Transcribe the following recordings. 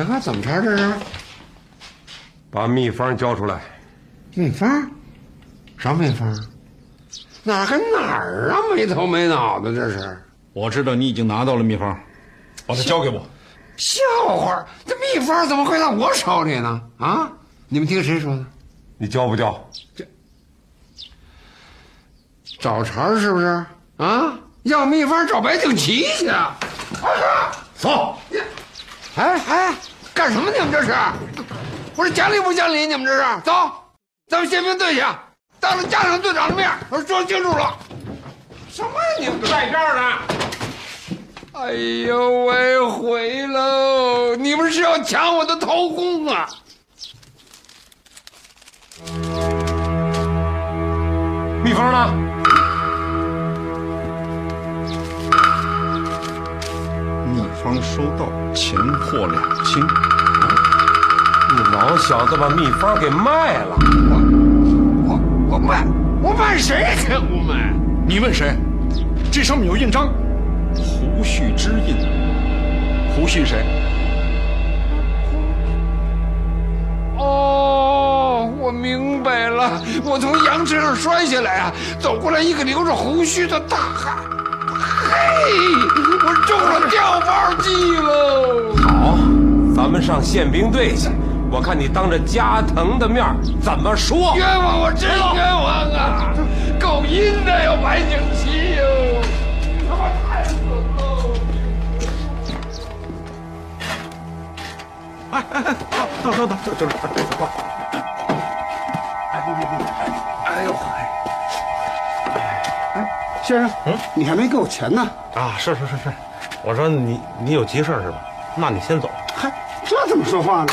你看怎么查这是？把秘方交出来。秘方？啥秘方？哪儿跟哪儿啊？没头没脑的，这是我知道你已经拿到了秘方，把它交给我。笑话！这秘方怎么会在我手里呢？啊！你们听谁说的？你交不交？这找茬是不是？啊！要秘方找白景琦去。走！哎哎，干什么？你们这是？我说讲理不讲理？你们这是？走，咱们宪兵队去，当着家长队长的面，我说清楚了。什么呀？你们在这儿呢。哎呦喂，毁喽！你们是要抢我的头功啊？蜜蜂呢？方收到，钱货两清。你老小子把秘方给卖了！我我我卖我卖谁去？我卖？你问谁？这上面有印章，胡须之印。胡须谁？哦，我明白了。我从羊车上摔下来啊，走过来一个留着胡须的大汉。嘿，我中了掉包计喽！好，咱们上宪兵队去，我看你当着加藤的面怎么说。冤枉我，真冤枉啊！够阴的哟，白景琦哟！你他妈太狠喽！哎哎哎，等等等等等等，走。先生，嗯，你还没给我钱呢。啊，是是是是，我说你你有急事是吧？那你先走。嗨，这怎么说话呢？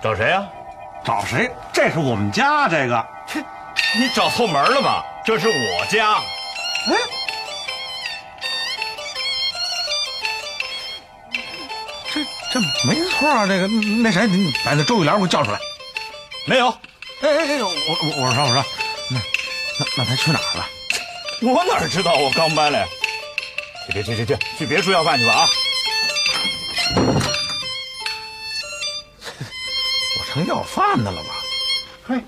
找谁呀？找谁？这是我们家这个。切，你找错门了吧？这是我家。哎，这这没错啊！这个那谁，你把那周玉莲给我叫出来。没有。哎哎哎，我我我说我说，那那那他去哪儿了？我哪知道？我刚搬来。去去去去去，去别处要饭去吧啊！我成要饭的了吧？嘿，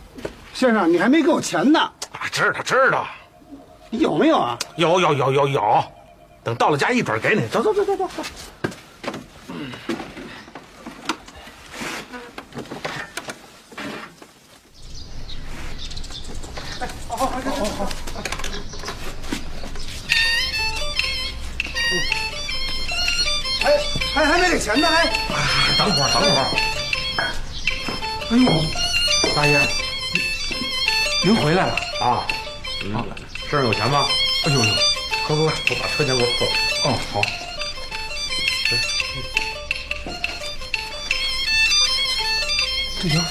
先生，你还没给我钱呢。啊，知道知道。有没有啊？有有有有有，等到了家一准给你。走走走走走走。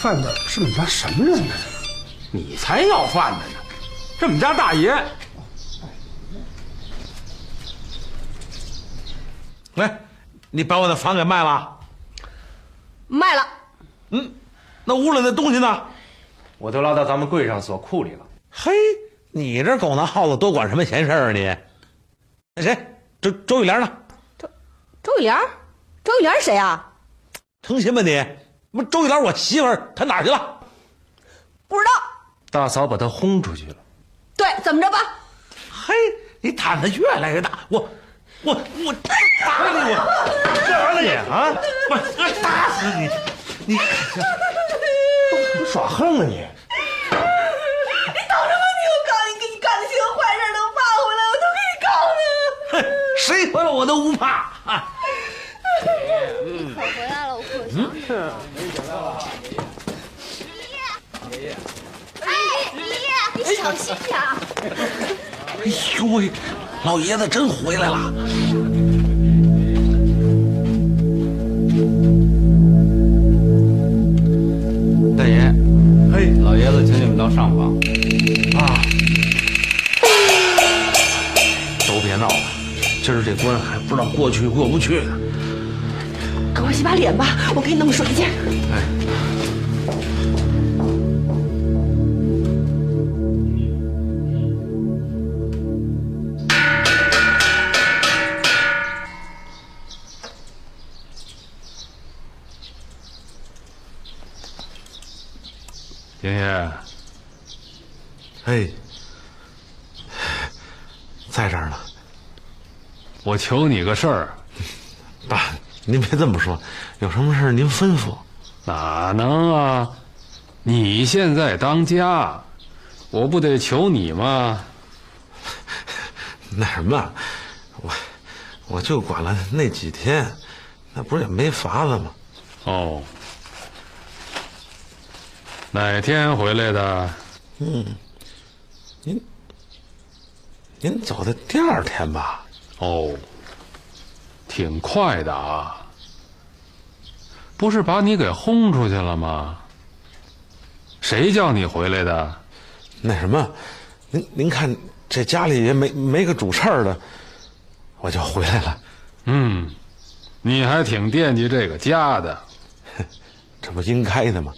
饭的是你们家什么人呢？你才要饭的呢，这我们家大爷。喂，你把我的房给卖了？卖了。嗯，那屋里的东西呢？我都拉到咱们柜上锁库里了。嘿，你这狗拿耗子多管什么闲事儿啊你？那谁，周周玉莲呢？周周玉莲，周玉莲谁啊？成心吧你？不，周玉兰我媳妇儿，她哪儿去了？不知道。大嫂把她轰出去了。对，怎么着吧？嘿，你胆子越来越大，我我我打你我，干啥呢你啊？我我打死你！你你耍横啊你！你等什么？你我告你，给你干的些坏事都骂回来，我都给你告呢。谁回来我都不怕。你可回来了，我可想你了。爷爷，哎，爷爷，你小心点。哎呦喂，老爷子真回来了。大爷，嘿，老爷子请你们到上房。啊！都别闹了，今儿这关还不知道过去过不去呢。赶快洗把脸吧，我给你弄个水去。哎。求你个事儿，爸，您别这么说，有什么事您吩咐。哪能啊？你现在当家，我不得求你吗？那什么，我我就管了那几天，那不是也没法子吗？哦，哪天回来的？嗯，您您走的第二天吧？哦，挺快的啊。不是把你给轰出去了吗？谁叫你回来的？那什么，您您看这家里也没没个主事儿的，我就回来了。嗯，你还挺惦记这个家的，这不应该的吗？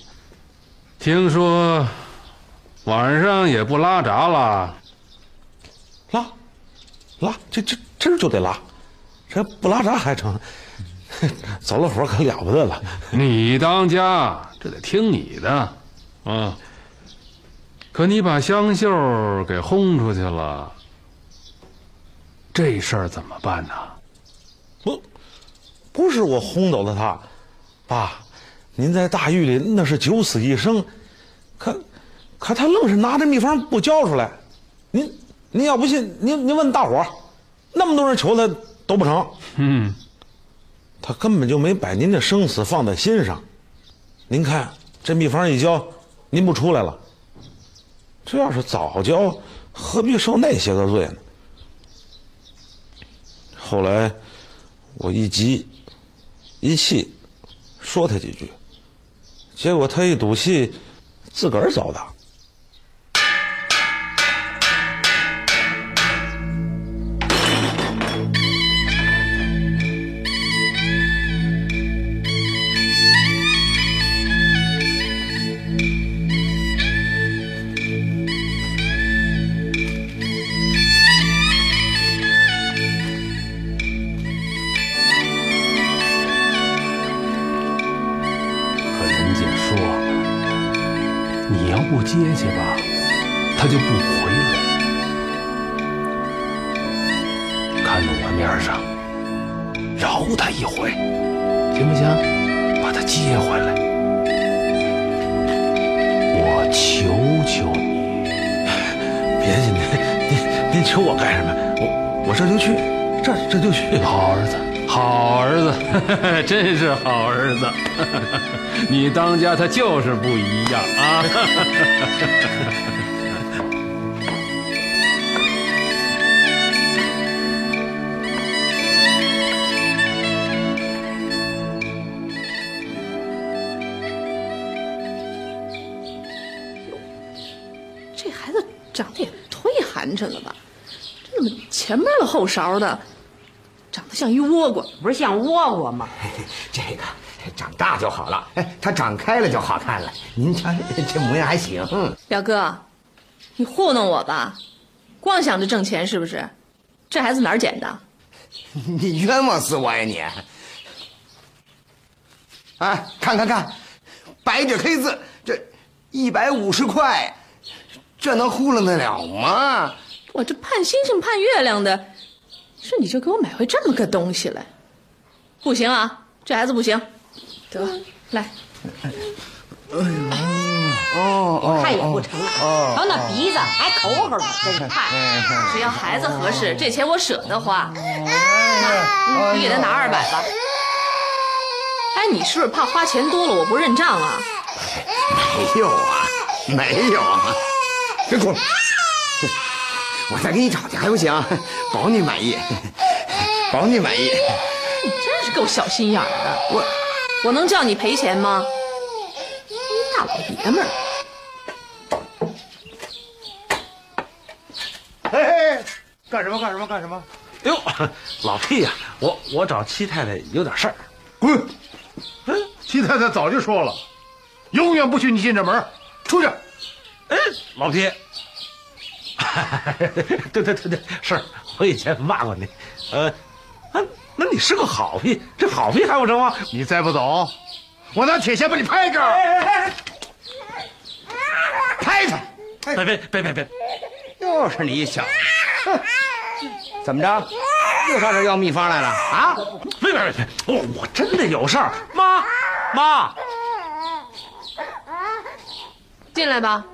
听说晚上也不拉闸了？拉，拉，这这今儿就得拉，这不拉闸还成？走了火可了不得了！你当家，这得听你的，啊！可你把香秀给轰出去了，这事儿怎么办呢？不，不是我轰走了他，爸，您在大狱里那是九死一生，可可他愣是拿着秘方不交出来，您您要不信，您您问大伙儿，那么多人求他都不成。嗯。他根本就没把您的生死放在心上，您看这秘方一交，您不出来了。这要是早交，何必受那些个罪呢？后来我一急一气，说他几句，结果他一赌气，自个儿走的。就是不一样啊！这孩子长得也忒寒碜了吧？这怎么前面的后勺的？长得像一倭瓜，不是像倭瓜吗？这个长大就好了，哎，它长开了就好看了。您瞧这模样还行。表哥，你糊弄我吧？光想着挣钱是不是？这孩子哪儿捡的？你冤枉死我呀你！哎，看看看，白纸黑字，这一百五十块，这能糊弄得了吗？我这盼星星盼月亮的，是你就给我买回这么个东西来？不行啊，这孩子不行。得，来。哦哦，看也不成，瞧那鼻子还抠抠的，真是 看。只要孩子合适，这钱我舍得花。那，你给他拿二百吧。哎，你是不是怕花钱多了我不认账啊？没有啊，没有啊，别哭了，我再给你找去还不行？保你满意，保你满意。你真是够小心眼儿的。我，我能叫你赔钱吗？大老爷们儿。哎，干什么？干什么？干什么？哎呦，老屁呀、我我找七太太有点事儿。滚！哎，七太太早就说了，永远不许你进这门，出去。哎，老皮，对对对对，是我以前骂过你，呃，啊，那你是个好屁，这好屁还不成吗？你再不走，我拿铁锨把你拍这儿。拍他！别别别别别！又是你小子，哼怎么着？又上这儿要秘方来了啊？别别别别！我我真的有事儿，妈妈，进来吧。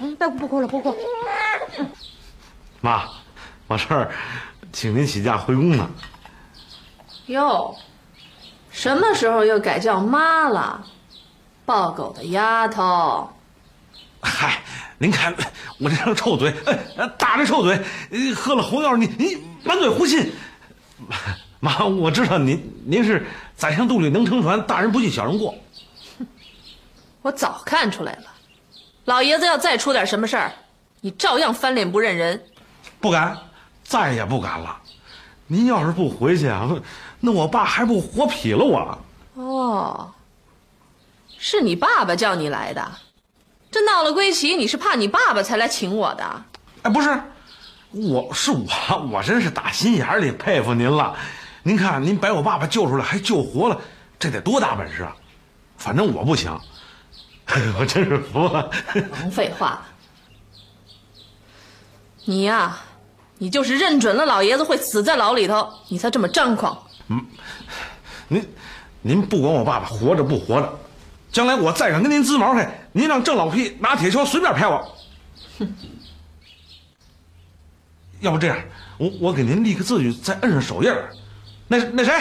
嗯，不不哭了，不哭。妈，我这儿请您起假回宫呢。哟，什么时候又改叫妈了？抱狗的丫头。嗨，您看我这张臭嘴，哎，大着臭嘴，呃喝了红药，你你满嘴胡沁。妈，我知道您您是宰相肚里能撑船，大人不计小人过。我早看出来了，老爷子要再出点什么事儿，你照样翻脸不认人。不敢，再也不敢了。您要是不回去啊，那我爸还不活劈了我？哦，是你爸爸叫你来的，这闹了归齐，你是怕你爸爸才来请我的？哎，不是，我是我，我真是打心眼里佩服您了。您看，您把我爸爸救出来，还救活了，这得多大本事啊！反正我不行，我真是服了。甭废话了，你呀、你就是认准了老爷子会死在牢里头，你才这么张狂。嗯您，您不管我爸爸活着不活着，将来我再敢跟您滋毛去，您让郑老屁拿铁锹随便拍我。哼 要不这样，我我给您立个字据，再摁上手印儿。那那谁，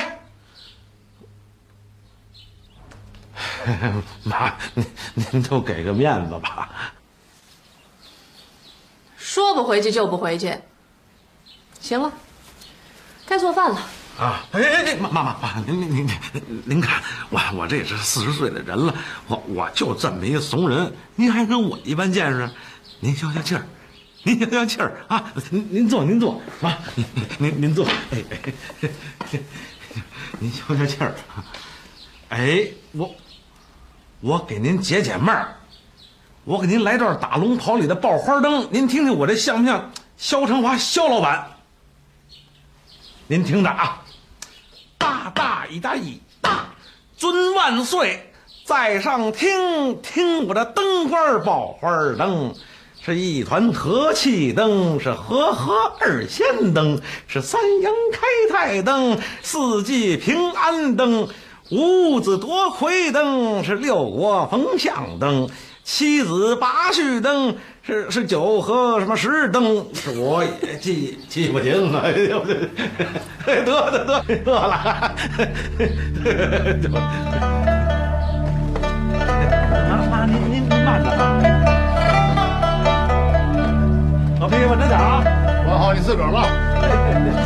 妈，您您就给个面子吧。说不回去就不回去。行了，该做饭了。啊，哎哎哎，妈妈妈妈，您您您您看，我我这也是四十岁的人了，我我就这么一个怂人，您还跟我一般见识？您消消气儿，您消消 气儿啊！您您坐您坐，妈，您您您坐，哎哎，您消消气儿。哎，我我给您解解闷儿，我给您来段打龙袍里的爆花灯，您听听我这像不像肖成华肖老板？您听着啊，大大一大一大，尊万岁，在上听听我这灯花爆花灯，是一团和气灯，是和和二仙灯，是三阳开泰灯，四季平安灯，五子夺魁灯，是六国逢相灯，七子八婿灯。是是九和什么十灯，是我也记记不清了，哎呦，得得得得了，妈妈您您您慢着啊，稳着点啊，管好你自个儿吧。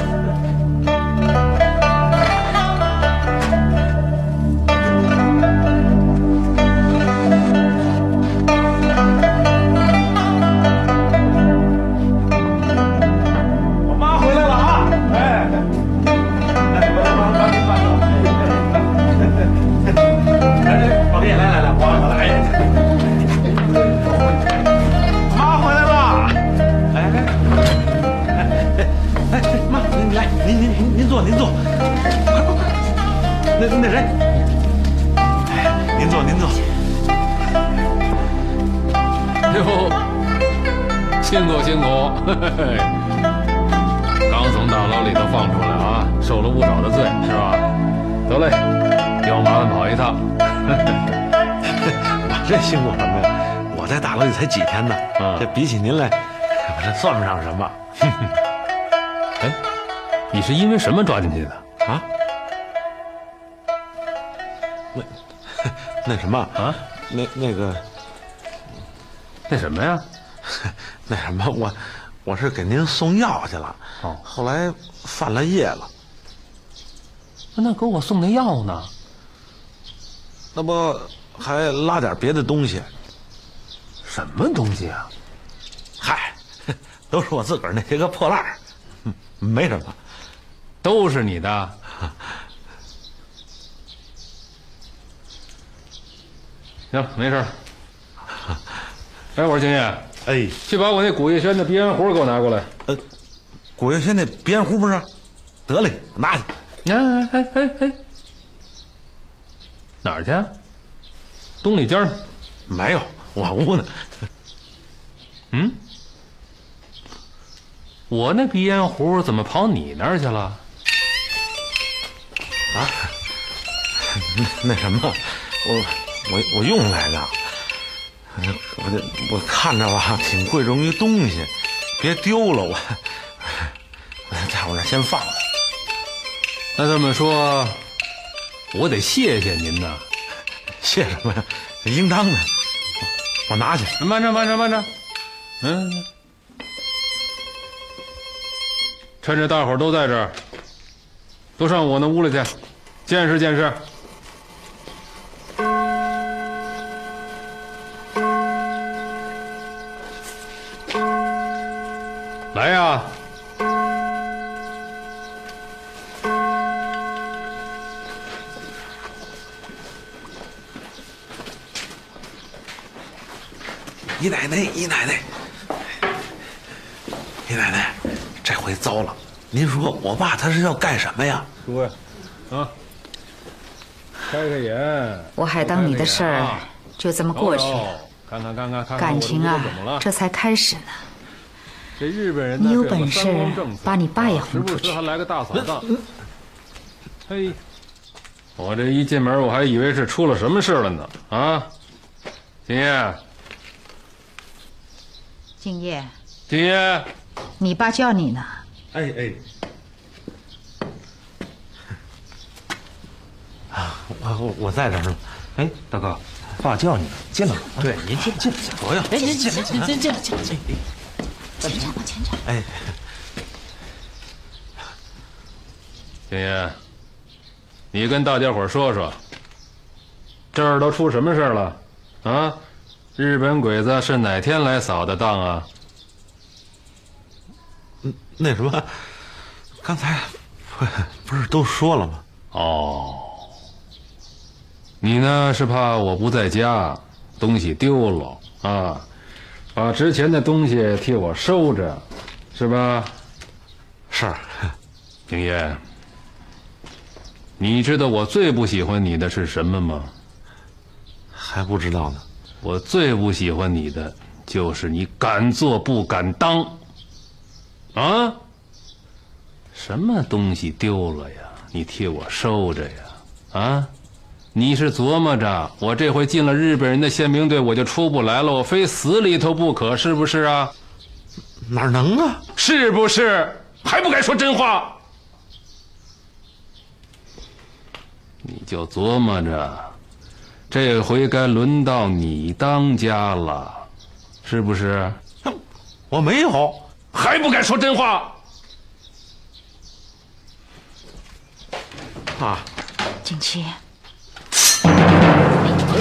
辛苦什么呀？我在大牢里才几天呢，这比起您来，我这算不上什么。哎，你是因为什么抓进去的？啊？那 那什么啊？那那个那什么呀？那什么，我我是给您送药去了，哦，后来犯了夜了。那给我送那药呢？那不还拉点别的东西？什么东西啊？嗨，都是我自个儿那些个破烂儿，嗯 没什么。都是你的。行，没事儿。哎，我说金爷，哎，去把我那古月轩的鼻烟壶给我拿过来。呃，古月轩那鼻烟壶不是？得嘞，拿去。哎哎哎哎，哪儿去？东里间儿没有，我屋呢。嗯，我那鼻烟壶怎么跑你那儿去了？啊？那什么，我我我用来的。我这我看着吧，挺贵重一东西，别丢了我。在我这先放着。那这么说，我得谢谢您呐。谢什么呀？应当的。我拿去。慢着，慢着，慢着。嗯，趁着大伙儿都在这儿，都上我那屋里去，见识见识。来呀！姨奶奶，姨奶奶，姨奶奶，这回糟了！您说我爸他是要干什么呀？说呀，啊，开开眼。我还当你的事儿就这么过去了。哦看看看看看，感情啊这才开始呢。这日本人呢你有本事把你爸也轰出去时还来个大扫荡。嘿，我这一进门，我还以为是出了什么事了呢。啊，金叶，敬业，金叶，你爸叫你呢。哎哎，啊，我我在这儿呢。哎，大哥，爸叫你呢，进来吧。对，您进进不要。哎，您进来，进来，进来，进来。前站吧，前站。哎，金叶，你跟大家伙说说，这儿都出什么事儿了？啊，日本鬼子是哪天来扫的荡啊？那什么，刚才不不是都说了吗？哦，你呢是怕我不在家，东西丢了啊，把值钱的东西替我收着，是吧？是。景业，你知道我最不喜欢你的是什么吗？还不知道呢。我最不喜欢你的就是你敢做不敢当。啊？什么东西丢了呀？你替我收着呀？啊？你是琢磨着我这回进了日本人的宪兵队，我就出不来了，我非死里头不可，是不是啊？哪能啊？是不是？还不敢说真话？你就琢磨着，这回该轮到你当家了，是不是？哼我没有，还不敢说真话？啊，景琦，哎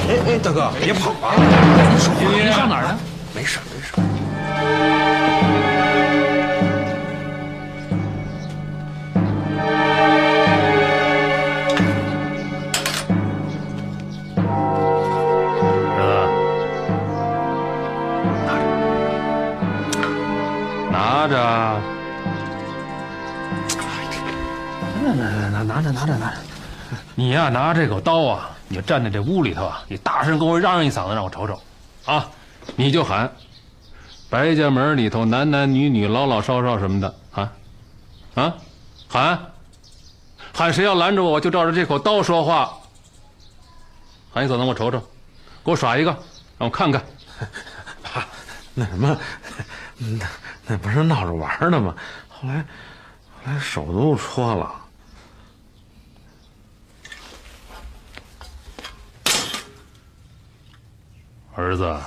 哎哎，大哥，别跑啊！你说话，你上哪儿呢？没事，没事。拿着，拿拿拿拿着拿着拿着。你呀、拿这口刀啊，你就站在这屋里头啊，你大声跟我嚷嚷一嗓子，让我瞅瞅，啊，你就喊，白家门里头男男女女、老老少少什么的啊，啊，喊，喊谁要拦着我，我就照着这口刀说话。喊一嗓子，我瞅瞅，给我耍一个，让我看看。爸，那什么，那不是闹着玩呢吗？后来，后来手都戳了。儿子，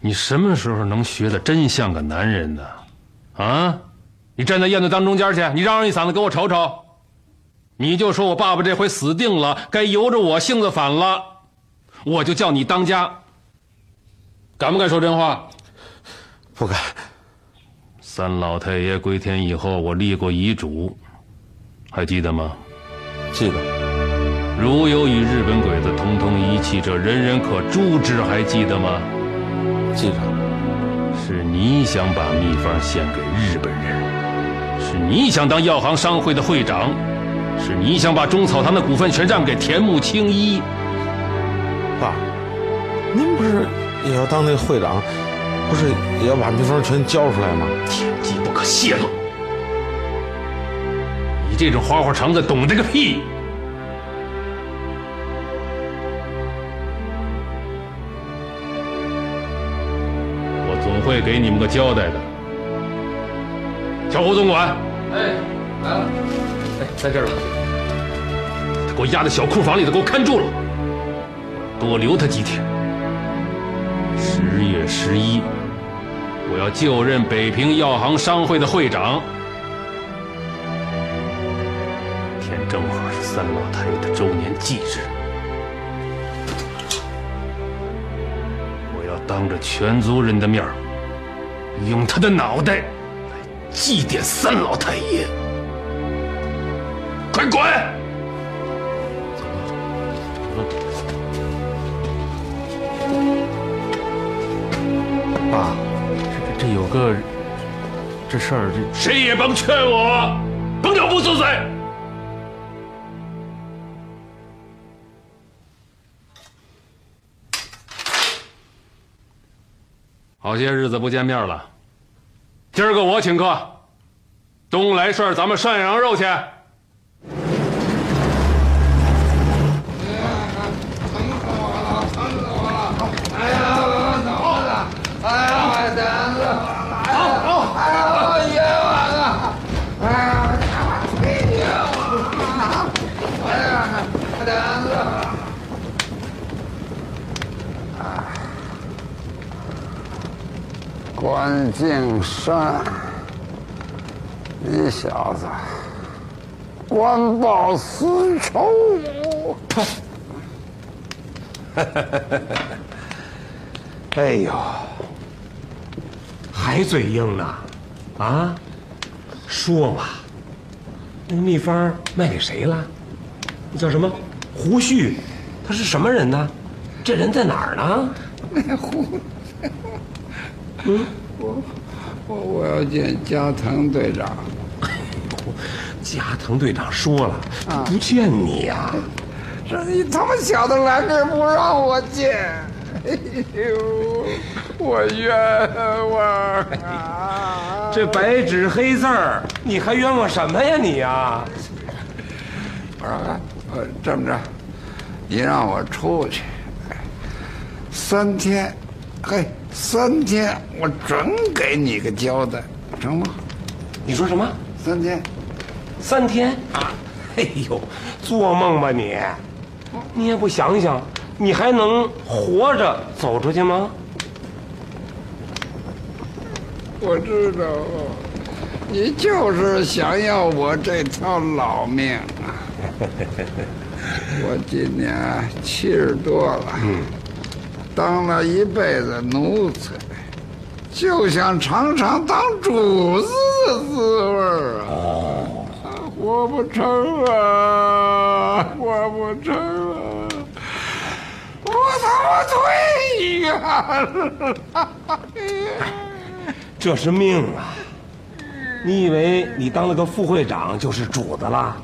你什么时候能学的真像个男人呢？啊，你站在院子当中间去，你嚷嚷一嗓子给我瞅瞅，你就说我爸爸这回死定了，该由着我性子反了，我就叫你当家，敢不敢说真话？不敢。三老太爷归天以后，我立过遗嘱，还记得吗？记得。如有与日本鬼子通通一气者，人人可诛之。还记得吗？记得。是你想把秘方献给日本人，是你想当药行商会的会长，是你想把中草堂的股份全让给田木青一。爸，您不是也要当那个会长？不是也要把蜜蜂全交出来吗？天机不可泄露。你这种花花肠子懂这个屁！我总会给你们个交代的，小胡总管。哎，来了。哎，在这儿了。他给我压在小库房里头，给我看住了。多留他几天。十月十一，我要就任北平药行商会的会长。天正好是三老太爷的周年忌日，我要当着全族人的面。用他的脑袋来祭奠三老太爷！快滚！哥这事儿，这谁也甭劝我，甭找不死嘴！好些日子不见面了，今儿个我请客，东来顺咱们涮羊肉去。关敬山，你小子官报私仇！哎呦，还嘴硬呢？啊，说嘛，那秘方卖给谁了？那叫什么？胡旭，他是什么人呢？这人在哪儿呢？胡。嗯，我我我要见加藤队长。加藤队长说了，不见你呀。这你他妈小子来这不让我见，哎呦，我冤枉啊！这白纸黑字儿，你还冤枉什么呀你呀？我说，呃，这么着，你让我出去三天，嘿。三天，我准给你个交代，成吗？你说什么？三天，三天啊！哎呦，做梦吧你！你也不想想，你还能活着走出去吗？我知道，你就是想要我这条老命啊！我今年七十多了。嗯。当了一辈子奴才，就想尝尝当主子的滋味儿啊！活不成了，活不成了，我他妈退呀！这是命啊！你以为你当了个副会长就是主子了？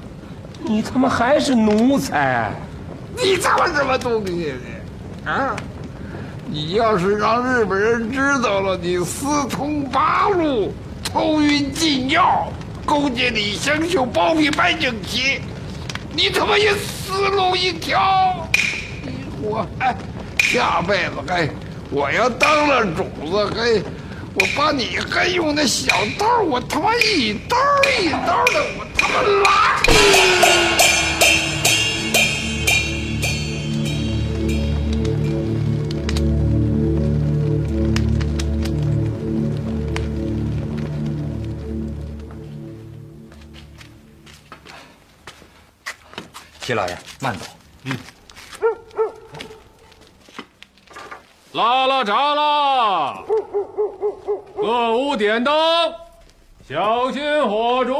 你他妈还是奴才！你他妈什么东西你啊！你要是让日本人知道了你私通八路、偷运禁药、勾结李香秀包庇白景琦，你他妈也死路一条！我哎，下辈子嘿，我要当了主子嘿，我把你还用那小刀，我他妈一刀一刀的，我他妈拉！齐老爷，慢走。嗯。拉拉闸啦！各屋点灯，小心火烛。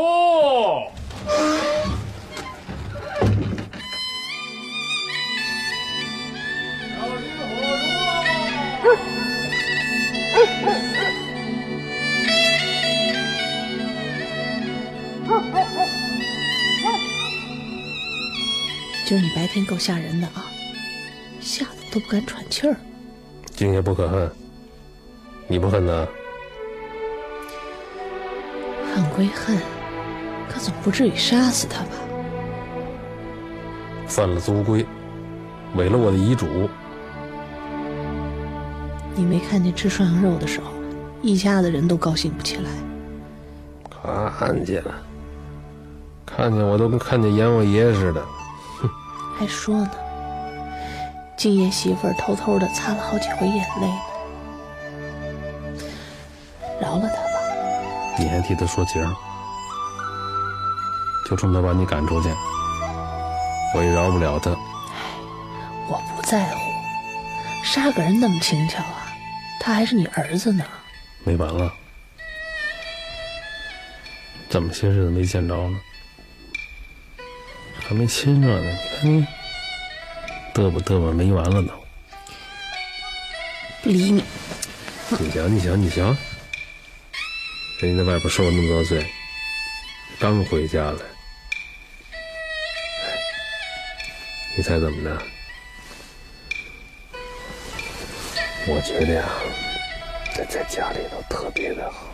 你白天够吓人的啊，吓得我都不敢喘气儿。今夜不可恨，你不恨呐？恨归恨，可总不至于杀死他吧？犯了族规，违了我的遗嘱。你没看见吃涮羊肉的时候，一家子人都高兴不起来。看见了，看见我都跟看见阎王爷似的。还说呢，敬业媳妇儿偷偷的擦了好几回眼泪呢。饶了他吧。你还替他说情儿，就冲他把你赶出去，我也饶不了他。我不在乎，杀个人那么轻巧啊？他还是你儿子呢。没完了，怎么些日子没见着呢。还没亲热呢，你看你嘚吧嘚吧没完了都。不理你。你瞧你瞧你瞧，人家在外边受了那么多罪，刚回家来，你猜怎么着？我觉得呀，这在家里头特别的好。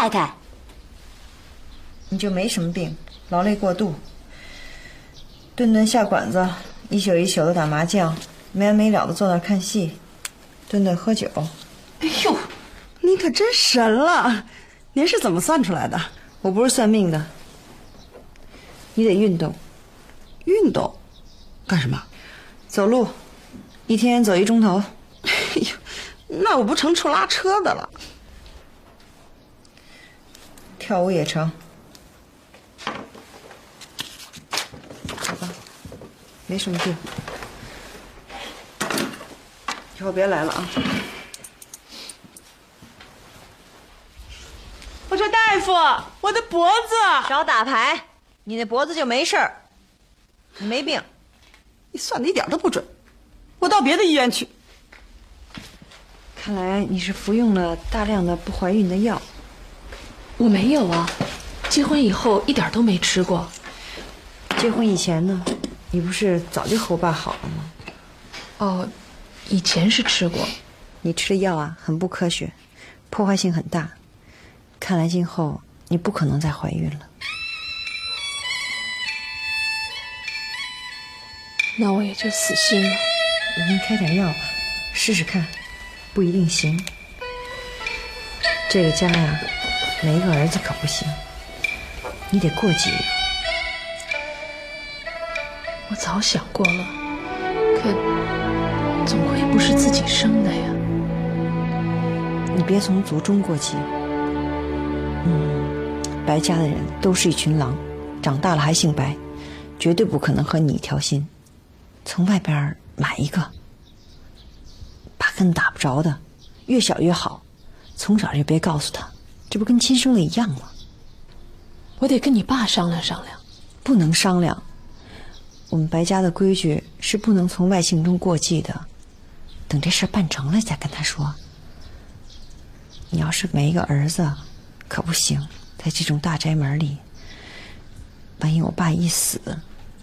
太太，你就没什么病，劳累过度，顿顿下馆子，一宿一宿的打麻将，没完没了的坐那看戏，顿顿喝酒。哎呦，你可真神了！您是怎么算出来的？我不是算命的。你得运动，运动，干什么？走路，一天走一钟头。哎呦，那我不成出拉车的了。跳舞也成，好吧，没什么病，以后别来了啊！我说大夫，我的脖子，少打牌，你那脖子就没事儿，你没病，你算的一点都不准，我到别的医院去。看来你是服用了大量的不怀孕的药。我没有啊，结婚以后一点都没吃过。结婚以前呢，你不是早就和我爸好了吗？哦，以前是吃过。你吃的药啊，很不科学，破坏性很大。看来今后你不可能再怀孕了。那我也就死心了。我给你开点药吧，试试看，不一定行。这个家呀。没个儿子可不行，你得过继。我早想过了，可总归不是自己生的呀。你别从族中过继。嗯，白家的人都是一群狼，长大了还姓白，绝对不可能和你一条心。从外边买一个，八根打不着的，越小越好。从小就别告诉他。这不跟亲生的一样吗？我得跟你爸商量商量。不能商量。我们白家的规矩是不能从外姓中过继的。等这事办成了再跟他说。你要是没个儿子，可不行。在这种大宅门里，万一我爸一死，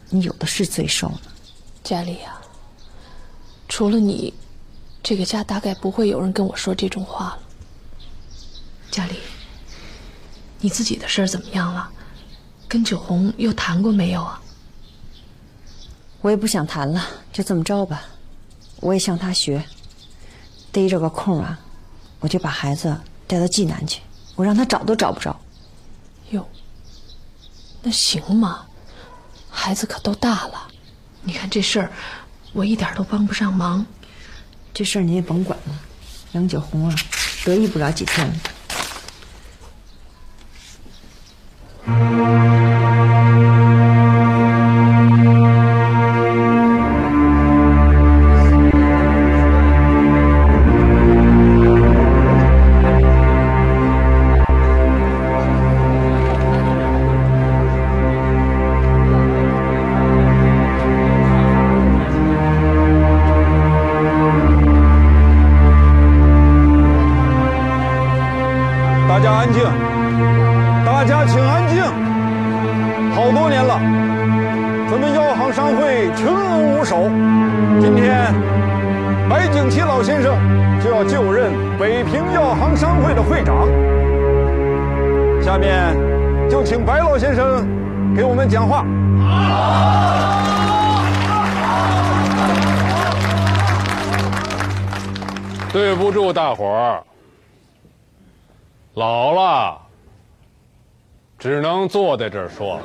你有的是罪受呢。家里呀，除了你，这个家大概不会有人跟我说这种话了。佳丽，你自己的事儿怎么样了？跟九红又谈过没有啊？我也不想谈了，就这么着吧。我也向他学，逮着个空啊，我就把孩子带到济南去，我让他找都找不着。哟，那行吗？孩子可都大了，你看这事儿，我一点都帮不上忙。这事儿你也甭管了，杨九红啊，得意不了几天。大不住大伙儿，老了，只能坐在这儿说。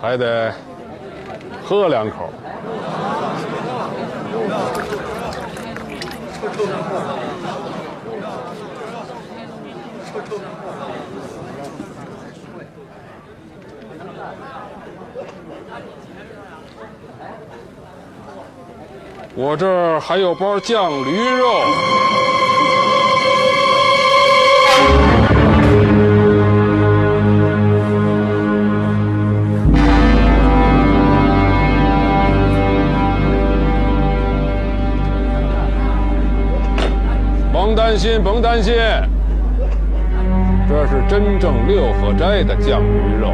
还得喝两口。我这儿还有包酱驴肉。甭担心，甭担心，这是真正六合斋的酱驴肉，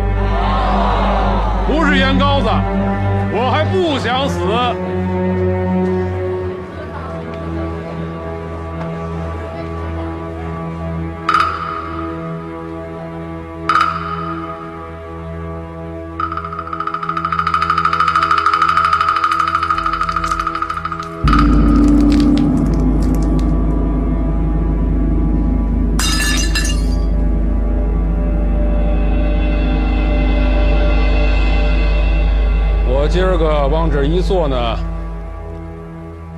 不是盐膏子，我还不想死。今儿个往这一坐呢，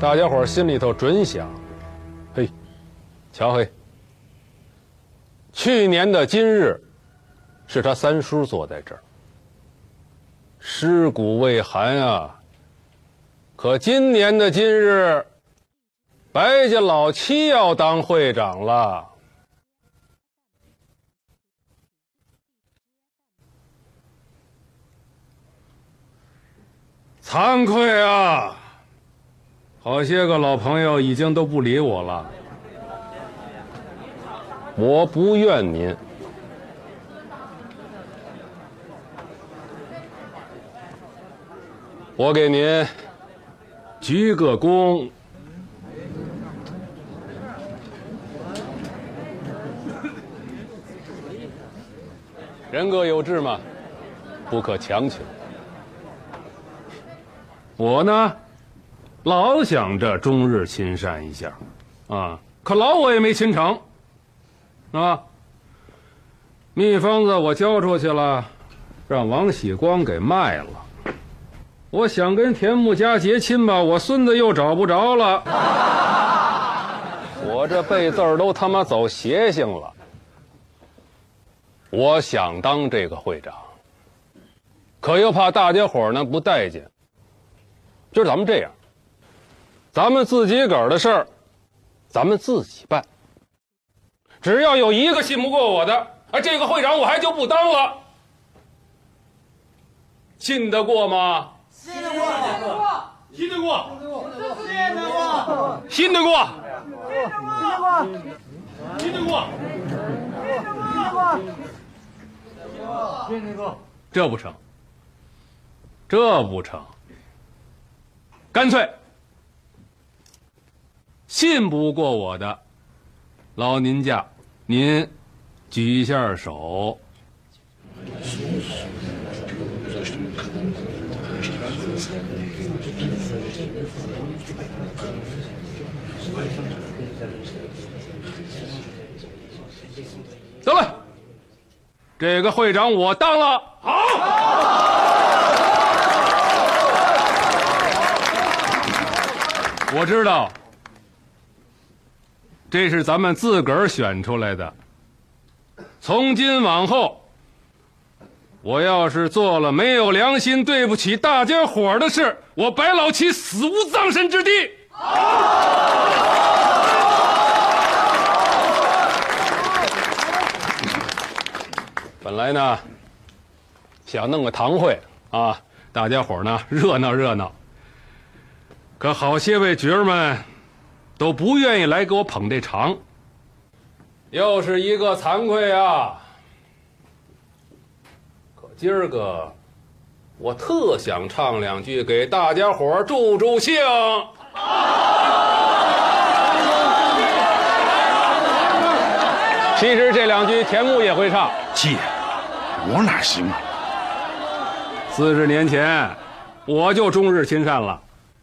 大家伙心里头准想，嘿，瞧嘿，去年的今日，是他三叔坐在这儿，尸骨未寒啊。可今年的今日，白家老七要当会长了。惭愧啊！好些个老朋友已经都不理我了。我不怨您，我给您鞠个躬。人各有志嘛，不可强求。我呢，老想着中日亲善一下，啊，可老我也没亲成，啊。秘方子我交出去了，让王喜光给卖了。我想跟田木家结亲吧，我孙子又找不着了。我这背字儿都他妈走邪性了。我想当这个会长，可又怕大家伙呢不待见。今儿咱们这样，咱们自己个儿的事儿，咱们自己办。只要有一个信不过我的，啊，这个会长我还就不当了。信得过吗？信得过，信得过，信得过，信得过，信得过，信得过，这不成，这不成，干脆信不过我的，劳您驾，您举一下手。得了，这个会长我当了。好。我知道，这是咱们自个儿选出来的。从今往后，我要是做了没有良心、对不起大家伙的事，我白老七死无葬身之地。本来呢，想弄个堂会啊，大家伙呢热闹热闹。可好些位角儿们都不愿意来给我捧这场，又是一个惭愧啊！可今儿个我特想唱两句，给大家伙儿助助兴。其实这两句田木也会唱。姐，我哪行啊？四十年前，我就终日亲善了。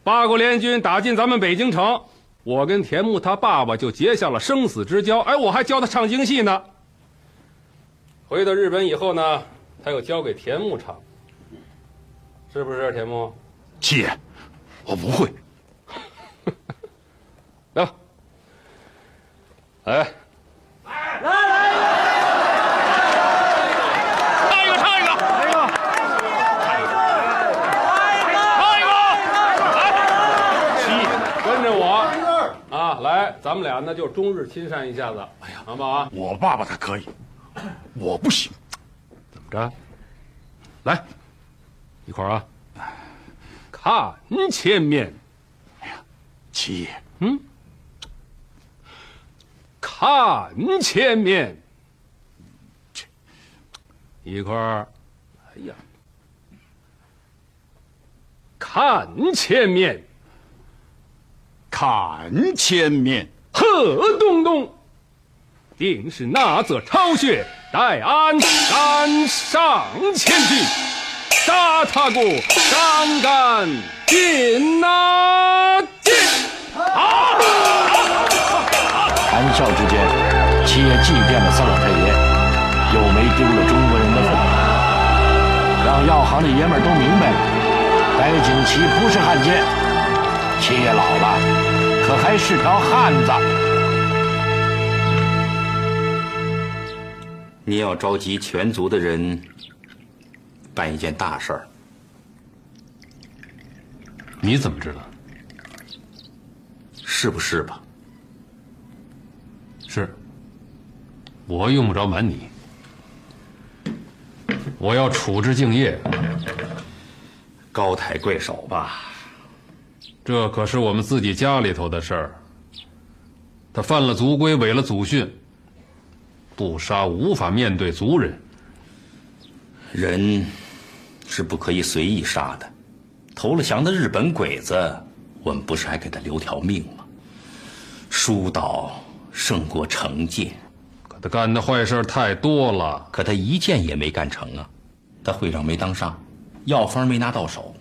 八国联军打进咱们北京城，我跟田木他爸爸就结下了生死之交。哎，我还教他唱京戏呢。回到日本以后呢，他又交给田木唱，是不是田木？七爷，我不会。来吧，来。来来唱一个，唱一个，来一个，跟着我啊，来，咱们俩呢就中日亲善一下子，哎呀，好不好啊？我爸爸他可以，我不行。怎么着？来，一块儿啊！看前面，七爷，嗯，看前面，一块儿，哎呀，看前面，看前面，贺东东，定是那则巢穴，待俺赶上前去，杀他个伤肝尽呐尽！好。谈笑之间，七爷祭奠了三老太爷，又没丢了中国人的份，让药行的爷们都明白了，白景琦不是汉奸，七爷老了，可还是条汉子。你要召集全族的人办一件大事儿，你怎么知道？是不是吧？是，我用不着瞒你，我要处置敬业，高抬贵手吧。这可是我们自己家里头的事儿。他犯了族规，违了祖训，不杀无法面对族人。人是不可以随意杀的。投了降的日本鬼子，我们不是还给他留条命吗？疏导胜过惩戒。可他干的坏事太多了。可他一件也没干成啊！他会长没当上，药方没拿到手，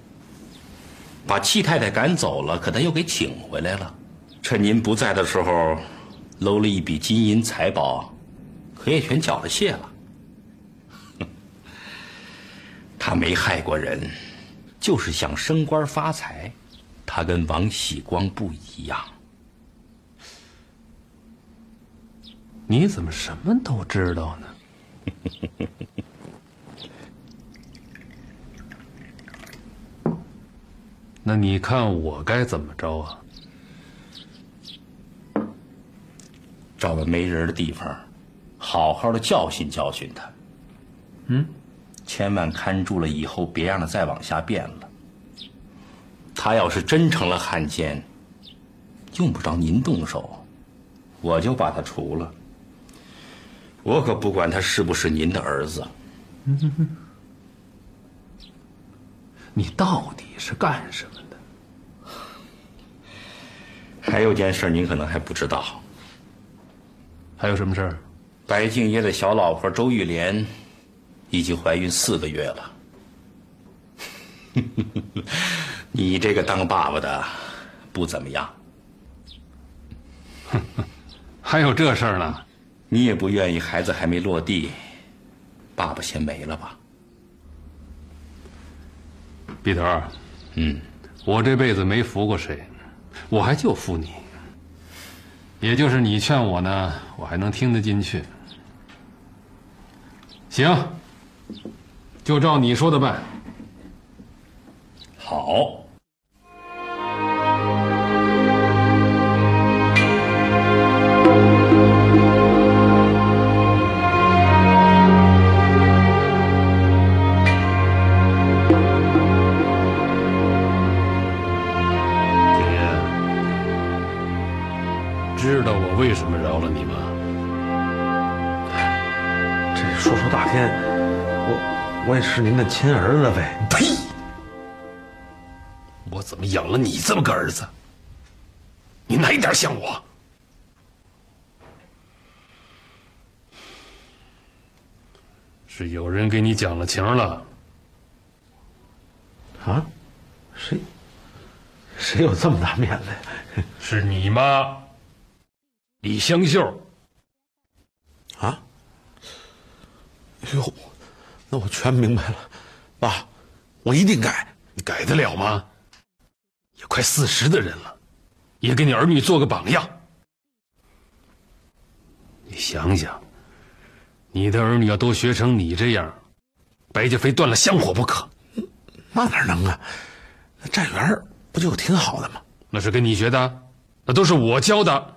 把戚太太赶走了，可他又给请回来了。趁您不在的时候，搂了一笔金银财宝，可也全缴了械了。他没害过人，就是想升官发财。他跟王喜光不一样。你怎么什么都知道呢？那你看我该怎么着啊？找个没人的地方，好好的教训教训他。嗯，千万看住了，以后别让他再往下变了。他要是真成了汉奸，用不着您动手，我就把他除了。我可不管他是不是您的儿子。嗯你到底是干什么的？还有件事您可能还不知道。还有什么事儿？白敬业的小老婆周玉莲已经怀孕四个月了。你这个当爸爸的不怎么样。还有这事儿呢？你也不愿意孩子还没落地，爸爸先没了吧？毕头，嗯，我这辈子没服过谁，我还就服你。也就是你劝我呢，我还能听得进去。行，就照你说的办。好。知道我为什么饶了你吗？这说出大天，我我也是您的亲儿子呗。呸！我怎么养了你这么个儿子？你哪一点像我？是有人给你讲了情了？啊？谁？谁有这么大面子呀？是你妈，李香秀。啊？哟，那我全明白了，爸，我一定改。你改得了吗？也快四十的人了，也给你儿女做个榜样。你想想，你的儿女要都学成你这样，白家非断了香火不可。那哪能啊？那站员不就挺好的吗？那是跟你学的，那都是我教的。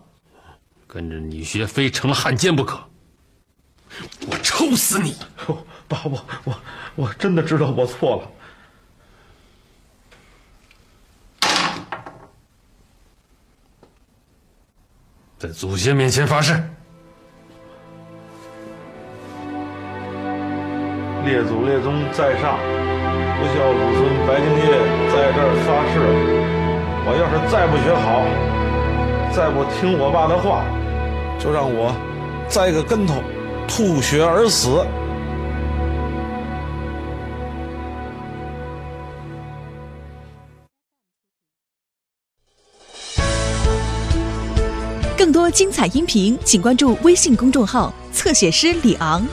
跟着你学，非成了汉奸不可。我抽死你！爸，我我我真的知道我错了。在祖先面前发誓，列祖列宗在上，不孝子孙白敬业在这儿发誓：我要是再不学好，再不听我爸的话，就让我栽个跟头，吐血而死。更多精彩音频，请关注微信公众号“侧写师李昂”。